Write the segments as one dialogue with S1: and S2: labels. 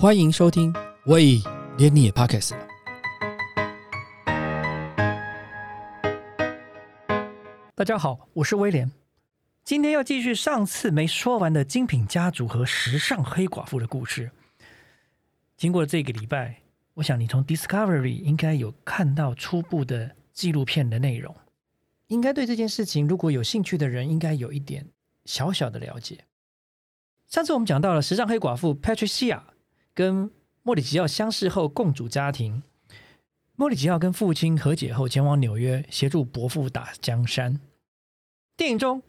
S1: 欢迎收听，喂，连你也 Pockets 了。
S2: 大家好，我是威廉。今天要继续上次没说完的精品家族和时尚黑寡妇的故事。经过这个礼拜，我想你从 Discovery 应该有看到初步的纪录片的内容，应该对这件事情如果有兴趣的人，应该有一点小小的了解。上次我们讲到了时尚黑寡妇 Patricia 跟莫里吉奥相识后共组家庭，莫里吉奥跟父亲和解后前往纽约协助伯父打江山。电影中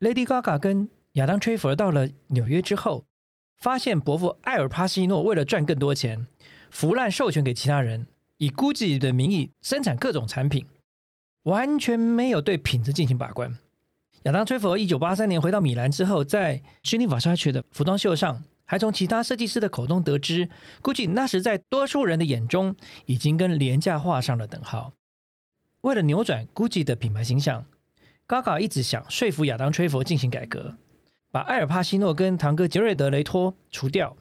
S2: ，Lady Gaga 跟亚当·崔佛到了纽约之后，发现伯父艾尔帕西诺为了赚更多钱，腐烂授权给其他人，以 GUCCI 的名义生产各种产品，完全没有对品质进行把关。亚当·崔佛一九八三年回到米兰之后，在 Gianni Versace 的服装秀上，还从其他设计师的口中得知，GUCCI 那时在多数人的眼中已经跟廉价画上了等号。为了扭转 GUCCI 的品牌形象，Gaga 一直想说服亚当·崔佛进行改革，把埃尔帕西诺跟堂哥杰瑞德·雷托除掉。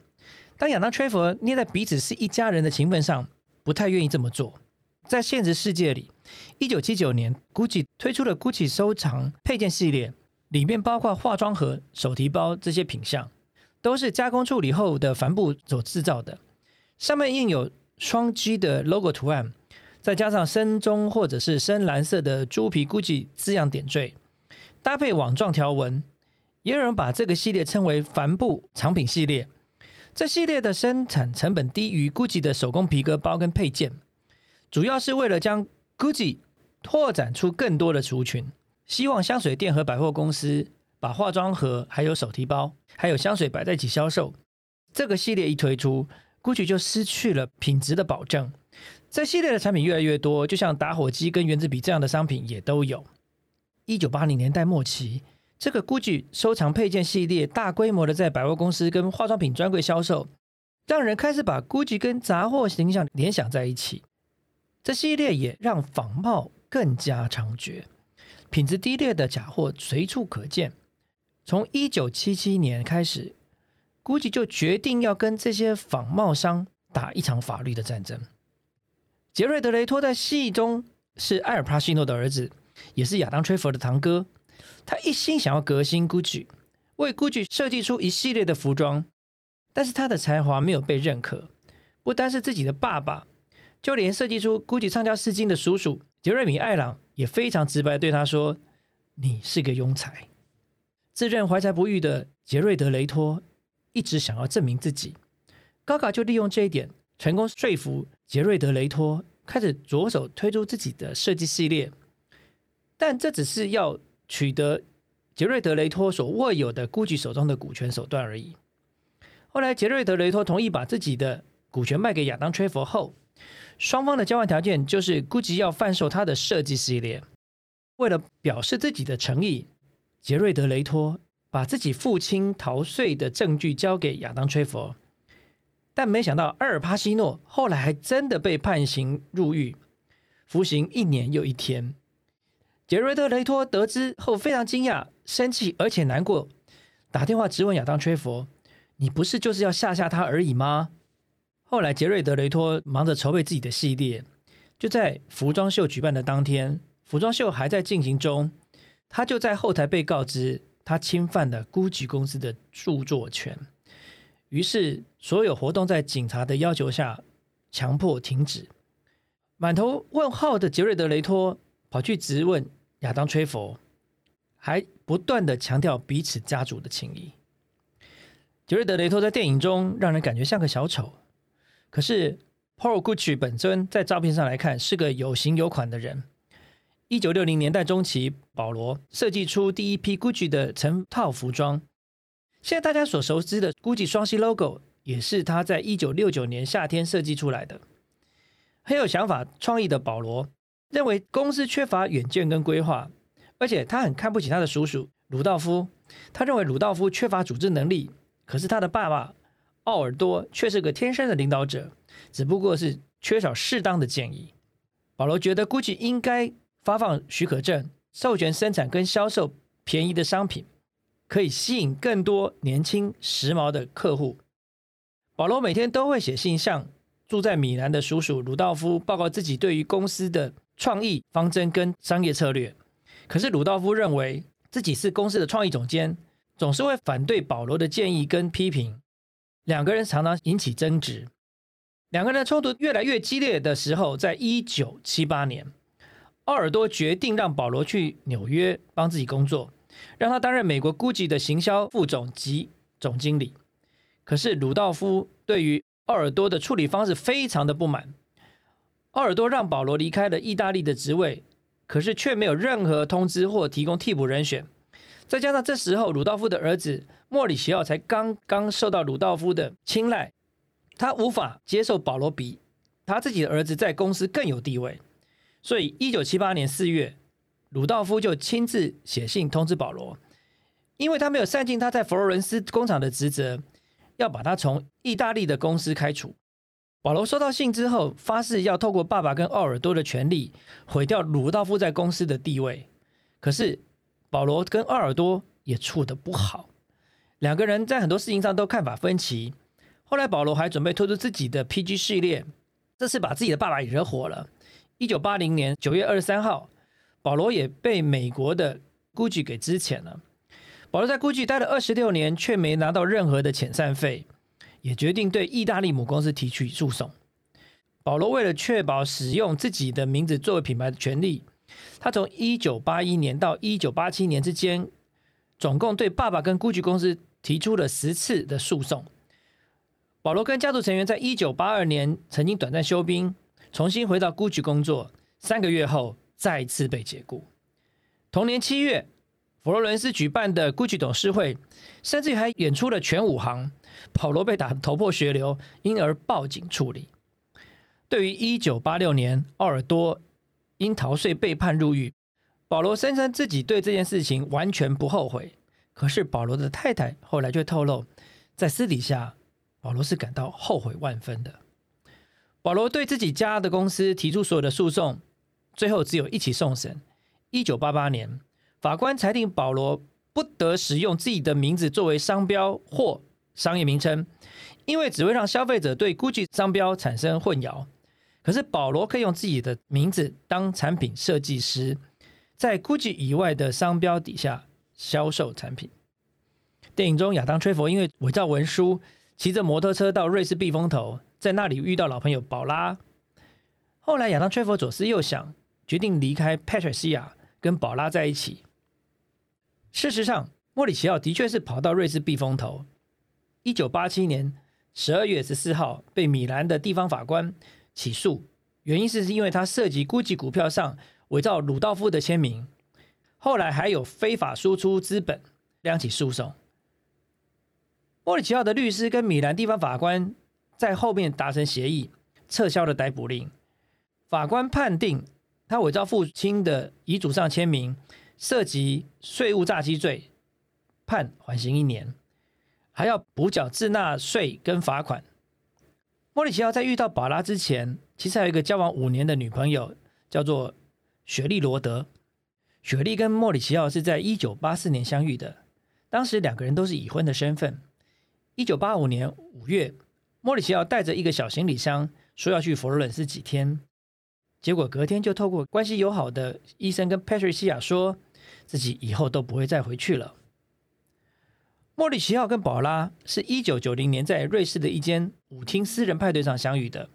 S2: 当亚当·崔佛捏在彼此是一家人的情分上，不太愿意这么做。在现实世界里，一九七九年，GUCCI 推出了 GUCCI 收藏配件系列，里面包括化妆盒、手提包这些品项，都是加工处理后的帆布所制造的，上面印有双 G 的 logo 图案，再加上深棕或者是深蓝色的猪皮 GUCCI 字样点缀，搭配网状条纹，也有人把这个系列称为帆布藏品系列。这系列的生产成本低于 GUCCI 的手工皮革包跟配件。主要是为了将 GUCCI 拓展出更多的族群，希望香水店和百货公司把化妆盒、还有手提包、还有香水摆在一起销售。这个系列一推出，GUCCI 就失去了品质的保证。这系列的产品越来越多，就像打火机跟原子笔这样的商品也都有。一九八零年代末期，这个 GUCCI 收藏配件系列大规模的在百货公司跟化妆品专柜销售，让人开始把 GUCCI 跟杂货形象联想在一起。这系列也让仿冒更加猖獗，品质低劣的假货随处可见。从一九七七年开始，GUCCI 就决定要跟这些仿冒商打一场法律的战争。杰瑞德·雷托在戏中是埃尔帕西诺的儿子，也是亚当·崔佛的堂哥。他一心想要革新 GUCCI，为 GUCCI 设计出一系列的服装，但是他的才华没有被认可，不单是自己的爸爸。就连设计出 GUCCI 畅销丝巾的叔叔杰瑞米·艾朗也非常直白对他说：“你是个庸才。”自认怀才不遇的杰瑞德·雷托一直想要证明自己，高卡就利用这一点成功说服杰瑞德·雷托开始着手推出自己的设计系列。但这只是要取得杰瑞德·雷托所握有的 GUCCI 手中的股权手段而已。后来，杰瑞德·雷托同意把自己的股权卖给亚当·崔佛后。双方的交换条件就是 GUCCI 要贩售他的设计系列。为了表示自己的诚意，杰瑞德·雷托把自己父亲逃税的证据交给亚当·崔佛。但没想到，阿尔帕西诺后来还真的被判刑入狱，服刑一年又一天。杰瑞德·雷托得知后非常惊讶、生气，而且难过，打电话质问亚当·崔佛：“你不是就是要吓吓他而已吗？”后来，杰瑞德·雷托忙着筹备自己的系列。就在服装秀举办的当天，服装秀还在进行中，他就在后台被告知他侵犯了 GUCCI 公司的著作权。于是，所有活动在警察的要求下强迫停止。满头问号的杰瑞德·雷托跑去质问亚当·崔佛，还不断的强调彼此家族的情谊。杰瑞德·雷托在电影中让人感觉像个小丑。可是，Paul Gucci 本尊在照片上来看是个有型有款的人。一九六零年代中期，保罗设计出第一批 Gucci 的成套服装。现在大家所熟知的 Gucci 双 C logo 也是他在一九六九年夏天设计出来的。很有想法、创意的保罗认为公司缺乏远见跟规划，而且他很看不起他的叔叔鲁道夫。他认为鲁道夫缺乏组织能力，可是他的爸爸。奥尔多却是个天生的领导者，只不过是缺少适当的建议。保罗觉得 GUCCI 应该发放许可证，授权生产跟销售便宜的商品，可以吸引更多年轻时髦的客户。保罗每天都会写信向住在米兰的叔叔鲁道夫报告自己对于公司的创意方针跟商业策略。可是鲁道夫认为自己是公司的创意总监，总是会反对保罗的建议跟批评，两个人常常引起争执。两个人冲突越来越激烈的时候，在一九七八年，奥尔多决定让保罗去纽约帮自己工作，让他担任美国 GUCCI 的行销副总及总经理。可是鲁道夫对于奥尔多的处理方式非常的不满。奥尔多让保罗离开了意大利的职位，可是却没有任何通知或提供替补人选。再加上这时候鲁道夫的儿子莫里奇奥才刚刚受到鲁道夫的青睐。他无法接受保罗比他自己的儿子在公司更有地位，所以一九七八年四月，鲁道夫就亲自写信通知保罗，因为他没有善尽他在佛罗伦斯工厂的职责，要把他从意大利的公司开除。保罗收到信之后，发誓要透过爸爸跟奥尔多的权利毁掉鲁道夫在公司的地位。可是保罗跟奥尔多也处得不好，两个人在很多事情上都看法分歧。后来，保罗还准备推出自己的 PG 系列，这次把自己的爸爸也惹火了。一九八零年九月二十三号，保罗也被美国的 GUCCI 给支遣了。保罗在 GUCCI 待了二十六年，却没拿到任何的遣散费，也决定对意大利母公司提起诉讼。保罗为了确保使用自己的名字作为品牌的权利，他从一九八一年到一九八七年之间，总共对爸爸跟 GUCCI 公司提出了十次的诉讼。保罗跟家族成员在一九八二年曾经短暂休兵，重新回到 GUCCI 工作。三个月后，再次被解雇。同年七月，佛罗伦斯举办的 GUCCI 董事会，甚至还演出了全武行。保罗被打头破血流，因而报警处理。对于一九八六年奥尔多因逃税被判入狱，保罗声称自己对这件事情完全不后悔。可是保罗的太太后来却透露，在私底下。保罗是感到后悔万分的。保罗对自己家的公司提出所有的诉讼，最后只有一起送审。一九八八年，法官裁定保罗不得使用自己的名字作为商标或商业名称，因为只会让消费者对 GUCCI 商标产生混淆。可是保罗可以用自己的名字当产品设计师，在 GUCCI 以外的商标底下销售产品。电影中，亚当·吹佛因为伪造文书。骑着摩托车到瑞士避风头，在那里遇到老朋友宝拉。后来亚当·崔佛左思右想，决定离开 Patricia，跟宝拉在一起。事实上，莫里奇奥的确是跑到瑞士避风头。一九八七年十二月十四号，被米兰的地方法官起诉，原因是因为他涉及 GUCCI 股票上伪造鲁道夫的签名。后来还有非法输出资本两起诉讼。莫里奇奥的律师跟米兰地方法官在后面达成协议，撤销了逮捕令。法官判定他伪造父亲的遗嘱上签名，涉及税务诈欺罪，判缓刑一年，还要补缴滞纳税跟罚款。莫里奇奥在遇到宝拉之前，其实还有一个交往五年的女朋友，叫做雪莉罗德。雪莉跟莫里奇奥是在一九八四年相遇的，当时两个人都是已婚的身份。一九八五年五月，莫里奇奥带着一个小行李箱，说要去佛罗伦斯几天。结果隔天就透过关系友好的医生跟 Patricia 说，自己以后都不会再回去了。莫里奇奥跟宝拉是一九九零年在瑞士的一间舞厅私人派对上相遇的，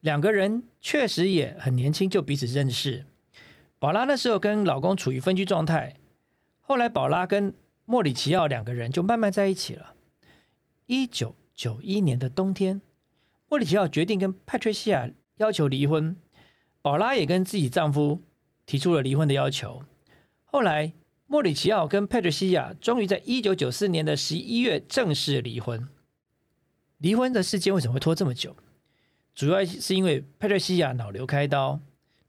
S2: 两个人确实也很年轻就彼此认识。宝拉那时候跟老公处于分居状态，后来宝拉跟莫里奇奥两个人就慢慢在一起了。一九九一年的冬天，莫里奇奥决定跟帕翠西亚要求离婚，宝拉也跟自己丈夫提出了离婚的要求。后来，莫里奇奥跟佩翠西亚终于在一九九四年的十一月正式离婚。离婚的时间为什么会拖这么久？主要是因为佩翠西亚脑瘤开刀，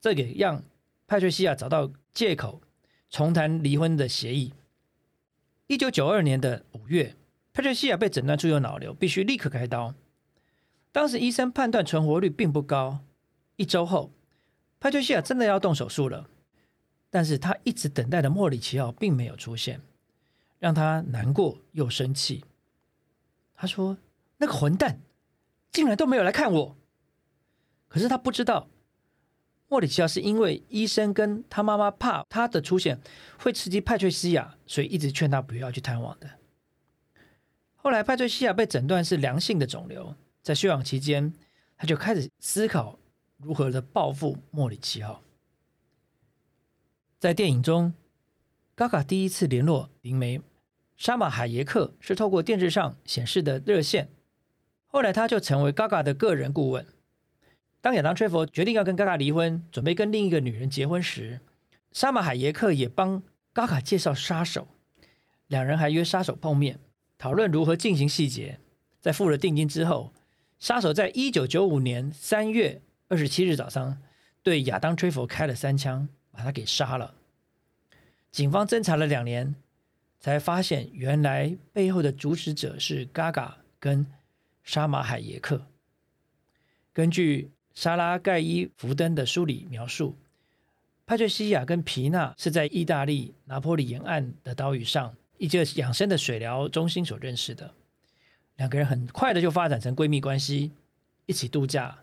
S2: 这给让佩翠西亚找到借口重谈离婚的协议。一九九二年的五月。帕翠西亚被诊断出有脑瘤，必须立刻开刀。当时医生判断存活率并不高。一周后，帕翠西亚真的要动手术了，但是他一直等待的莫里奇奥并没有出现，让他难过又生气。他说：“那个混蛋竟然都没有来看我。可是他不知道，莫里奇奥是因为医生跟他妈妈怕他的出现会刺激派翠西亚，所以一直劝他不要去探望的。后来，派翠西亚被诊断是良性的肿瘤，在休养期间，他就开始思考如何的报复莫里奇奥。在电影中，嘎嘎第一次联络灵媒沙马海耶克是透过电视上显示的热线，后来他就成为嘎嘎的个人顾问。当亚当·崔佛决定要跟嘎嘎离婚，准备跟另一个女人结婚时，沙马海耶克也帮嘎嘎介绍杀手，两人还约杀手碰面。讨论如何进行细节，在付了定金之后，杀手在一九九五年三月二十七日早上对亚当·吹佛开了三枪，把他给杀了。警方侦查了两年，才发现原来背后的主使者是嘎嘎跟沙马海耶克。根据莎拉·盖伊福登的书里描述，派翠西亚跟皮娜是在意大利拿坡里沿岸的岛屿上。一个养生的水疗中心所认识的两个人，很快的就发展成闺蜜关系，一起度假。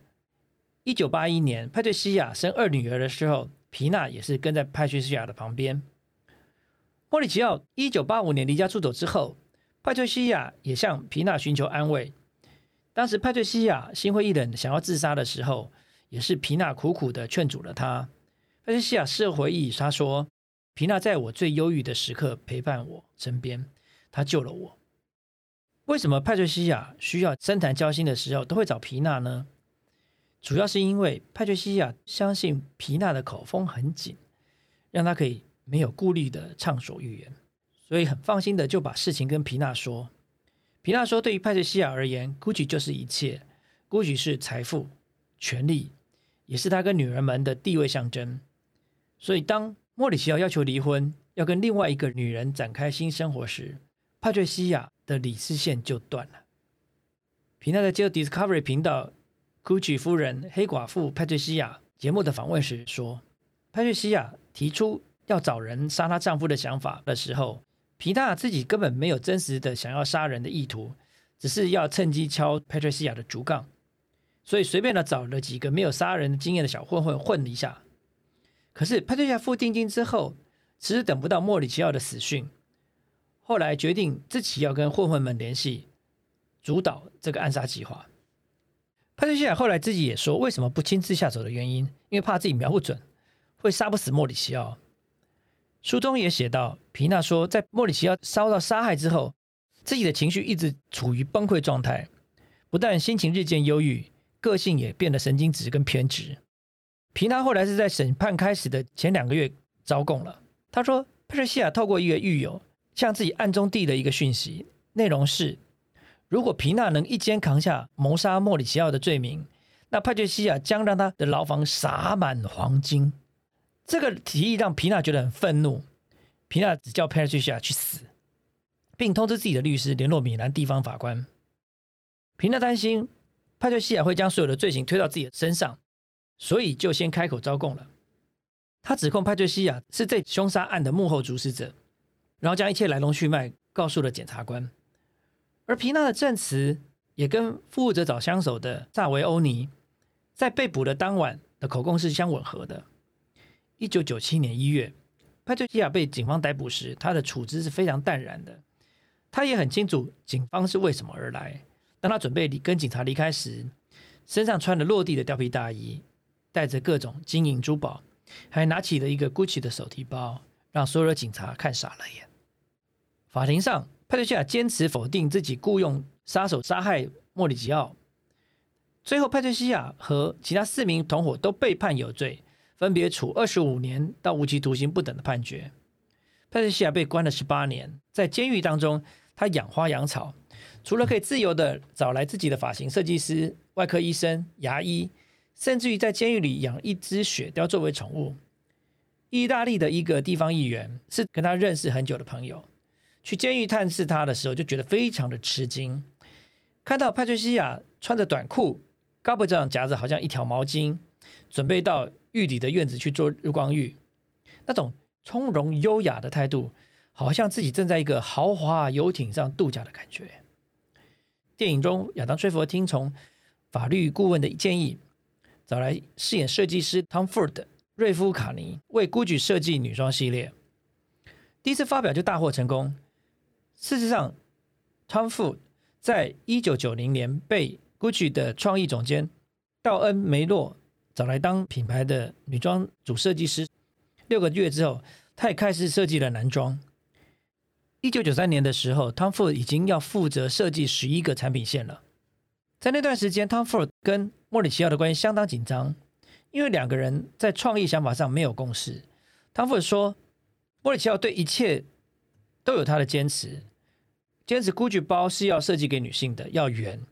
S2: 一九八一年，派翠西亚生二女儿的时候，皮娜也是跟在派翠西亚的旁边。莫里奇奥一九八五年离家出走之后，派翠西亚也向皮娜寻求安慰。当时派翠西亚心灰意冷，想要自杀的时候，也是皮娜苦苦的劝阻了她。派翠西亚事后回忆，她说。皮娜在我最忧郁的时刻陪伴我身边，她救了我。为什么派翠西亚需要深谈交心的时候都会找皮娜呢？主要是因为派翠西亚相信皮娜的口风很紧，让她可以没有顾虑的畅所欲言，所以很放心的就把事情跟皮娜说。皮娜说，对于派翠西亚而言，GUCCI 就是一切，GUCCI 是财富、权力，也是他跟女人们的地位象征。所以当莫里奇奥要求离婚，要跟另外一个女人展开新生活时，帕翠西亚的理智线就断了。皮娜在接受 Discovery 频道 Gucci 夫人黑寡妇帕翠西亚节目的访问时说，帕翠西亚提出要找人杀她丈夫的想法的时候，皮娜自己根本没有真实的想要杀人的意图，只是要趁机敲帕翠西亚的竹杠，所以随便的找了几个没有杀人经验的小混混混了一下。可是派对下付定金之后，迟迟等不到莫里奇奥的死讯，后来决定自己要跟混混们联系，主导这个暗杀计划。派对西亚后来自己也说，为什么不亲自下手的原因，因为怕自己瞄不准，会杀不死莫里奇奥。书中也写到，皮娜说，在莫里奇奥遭到杀害之后，自己的情绪一直处于崩溃状态，不但心情日渐忧郁，个性也变得神经质跟偏执。皮娜后来是在审判开始的前两个月招供了。他说，佩特西亚透过一个狱友向自己暗中递了一个讯息，内容是：如果皮娜能一肩扛下谋杀莫里奇奥的罪名，那派翠西亚将让他的牢房洒满黄金。这个提议让皮娜觉得很愤怒。皮娜只叫佩瑞西亚去死，并通知自己的律师联络米兰地方法官。皮娜担心派翠西亚会将所有的罪行推到自己的身上。所以就先开口招供了。他指控派翠西亚是这凶杀案的幕后主使者，然后将一切来龙去脉告诉了检察官。而皮娜的证词也跟负责找枪手的萨维欧尼在被捕的当晚的口供是相吻合的。一九九七年一月，派翠西亚被警方逮捕时，他的处置是非常淡然的。他也很清楚警方是为什么而来。当他准备离跟警察离开时，身上穿着落地的貂皮大衣。带着各种金银珠宝，还拿起了一个 GUCCI 的手提包，让所有的警察看傻了眼。法庭上，派翠西亚坚持否定自己雇佣杀手杀害莫里吉奥。最后，派翠西亚和其他四名同伙都被判有罪，分别处二十五年到无期徒刑不等的判决。派翠西亚被关了十八年，在监狱当中，他养花养草，除了可以自由的找来自己的发型设计师、外科医生、牙医。甚至于在监狱里养一只雪貂作为宠物。意大利的一个地方议员是跟他认识很久的朋友，去监狱探视他的时候，就觉得非常的吃惊，看到派翠西亚穿着短裤，胳膊上夹着好像一条毛巾，准备到狱里的院子去做日光浴，那种从容优雅的态度，好像自己正在一个豪华游艇上度假的感觉。电影中，亚当·崔佛听从。法律顾问的建议，找来饰演设计师 Tom Ford 瑞夫卡尼为 GUCCI 设计女装系列。第一次发表就大获成功。事实上，Tom Ford 在一九九零年被 GUCCI 的创意总监道恩梅洛找来当品牌的女装主设计师。六个月之后，他也开始设计了男装。一九九三年的时候，Tom Ford 已经要负责设计十一个产品线了。在那段时间，Tom Ford 跟莫里奇奥的关系相当紧张，因为两个人在创意想法上没有共识。汤福尔说，莫里奇奥对一切都有他的坚持，坚持 GUCCI 包是要设计给女性的，要圆，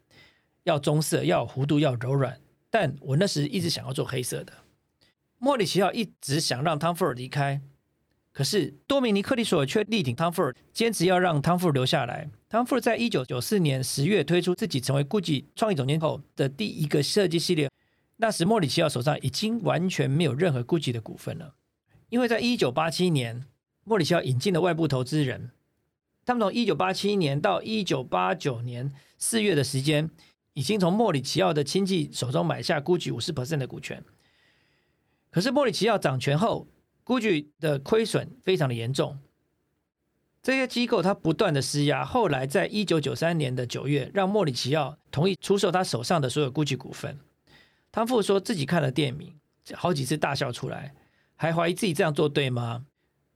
S2: 要棕色，要弧度，要柔软。但我那时一直想要做黑色的。莫里奇奥一直想让汤福尔离开。可是多米尼克利索却力挺汤福尔，坚持要让汤福尔留下来。汤福尔在一九九四年十月推出自己成为 GUCCI 创意总监后的第一个设计系列。那时莫里奇奥手上已经完全没有任何 GUCCI 的股份了，因为在一九八七年，莫里奇奥引进了外部投资人，他们从一九八七年到一九八九年四月的时间，已经从莫里奇奥的亲戚手中买下 GUCCI 五十 percent 的股权。可是莫里奇奥掌权后，GUCCI 的亏损非常的严重，这些机构他不断的施压，后来在一九九三年的九月，让莫里奇奥同意出售他手上的所有 GUCCI 股份。汤富说自己看了电影，好几次大笑出来，还怀疑自己这样做对吗？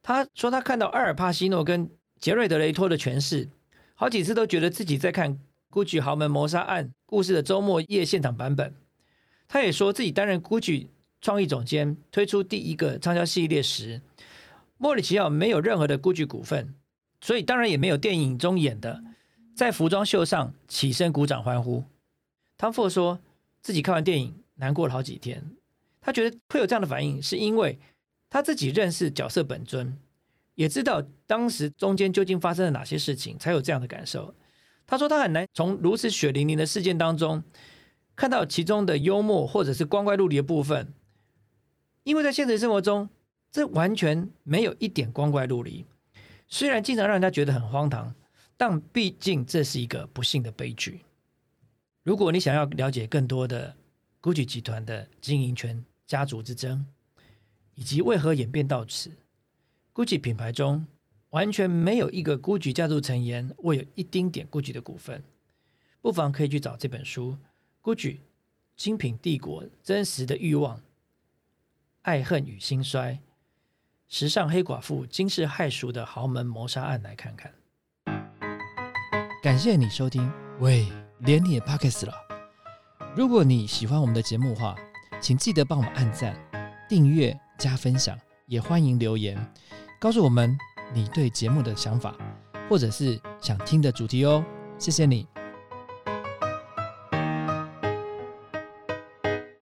S2: 他说他看到阿尔帕西诺跟杰瑞德雷托的诠释，好几次都觉得自己在看 GUCCI 豪门谋杀案故事的周末夜现场版本。他也说自己担任 GUCCI。创意总监推出第一个畅销系列时，莫里奇奥没有任何的 GUCCI 股份，所以当然也没有电影中演的在服装秀上起身鼓掌欢呼。汤福说自己看完电影难过了好几天，他觉得会有这样的反应，是因为他自己认识角色本尊，也知道当时中间究竟发生了哪些事情，才有这样的感受。他说他很难从如此血淋淋的事件当中看到其中的幽默或者是光怪陆离的部分。因为在现实生活中，这完全没有一点光怪陆离。虽然经常让人家觉得很荒唐，但毕竟这是一个不幸的悲剧。如果你想要了解更多的 GUCCI 集团的经营权、家族之争，以及为何演变到此，GUCCI 品牌中完全没有一个 GUCCI 家族成员握有一丁点 GUCCI 的股份，不妨可以去找这本书《GUCCI 精品帝国：真实的欲望》。爱恨与兴衰，时尚黑寡妇惊世骇俗的豪门谋杀案来看看。
S1: 感谢你收听，喂，连你也 p o c k e t 了。如果你喜欢我们的节目话，请记得帮我们按赞、订阅、加分享，也欢迎留言告诉我们你对节目的想法，或者是想听的主题哦。谢谢你。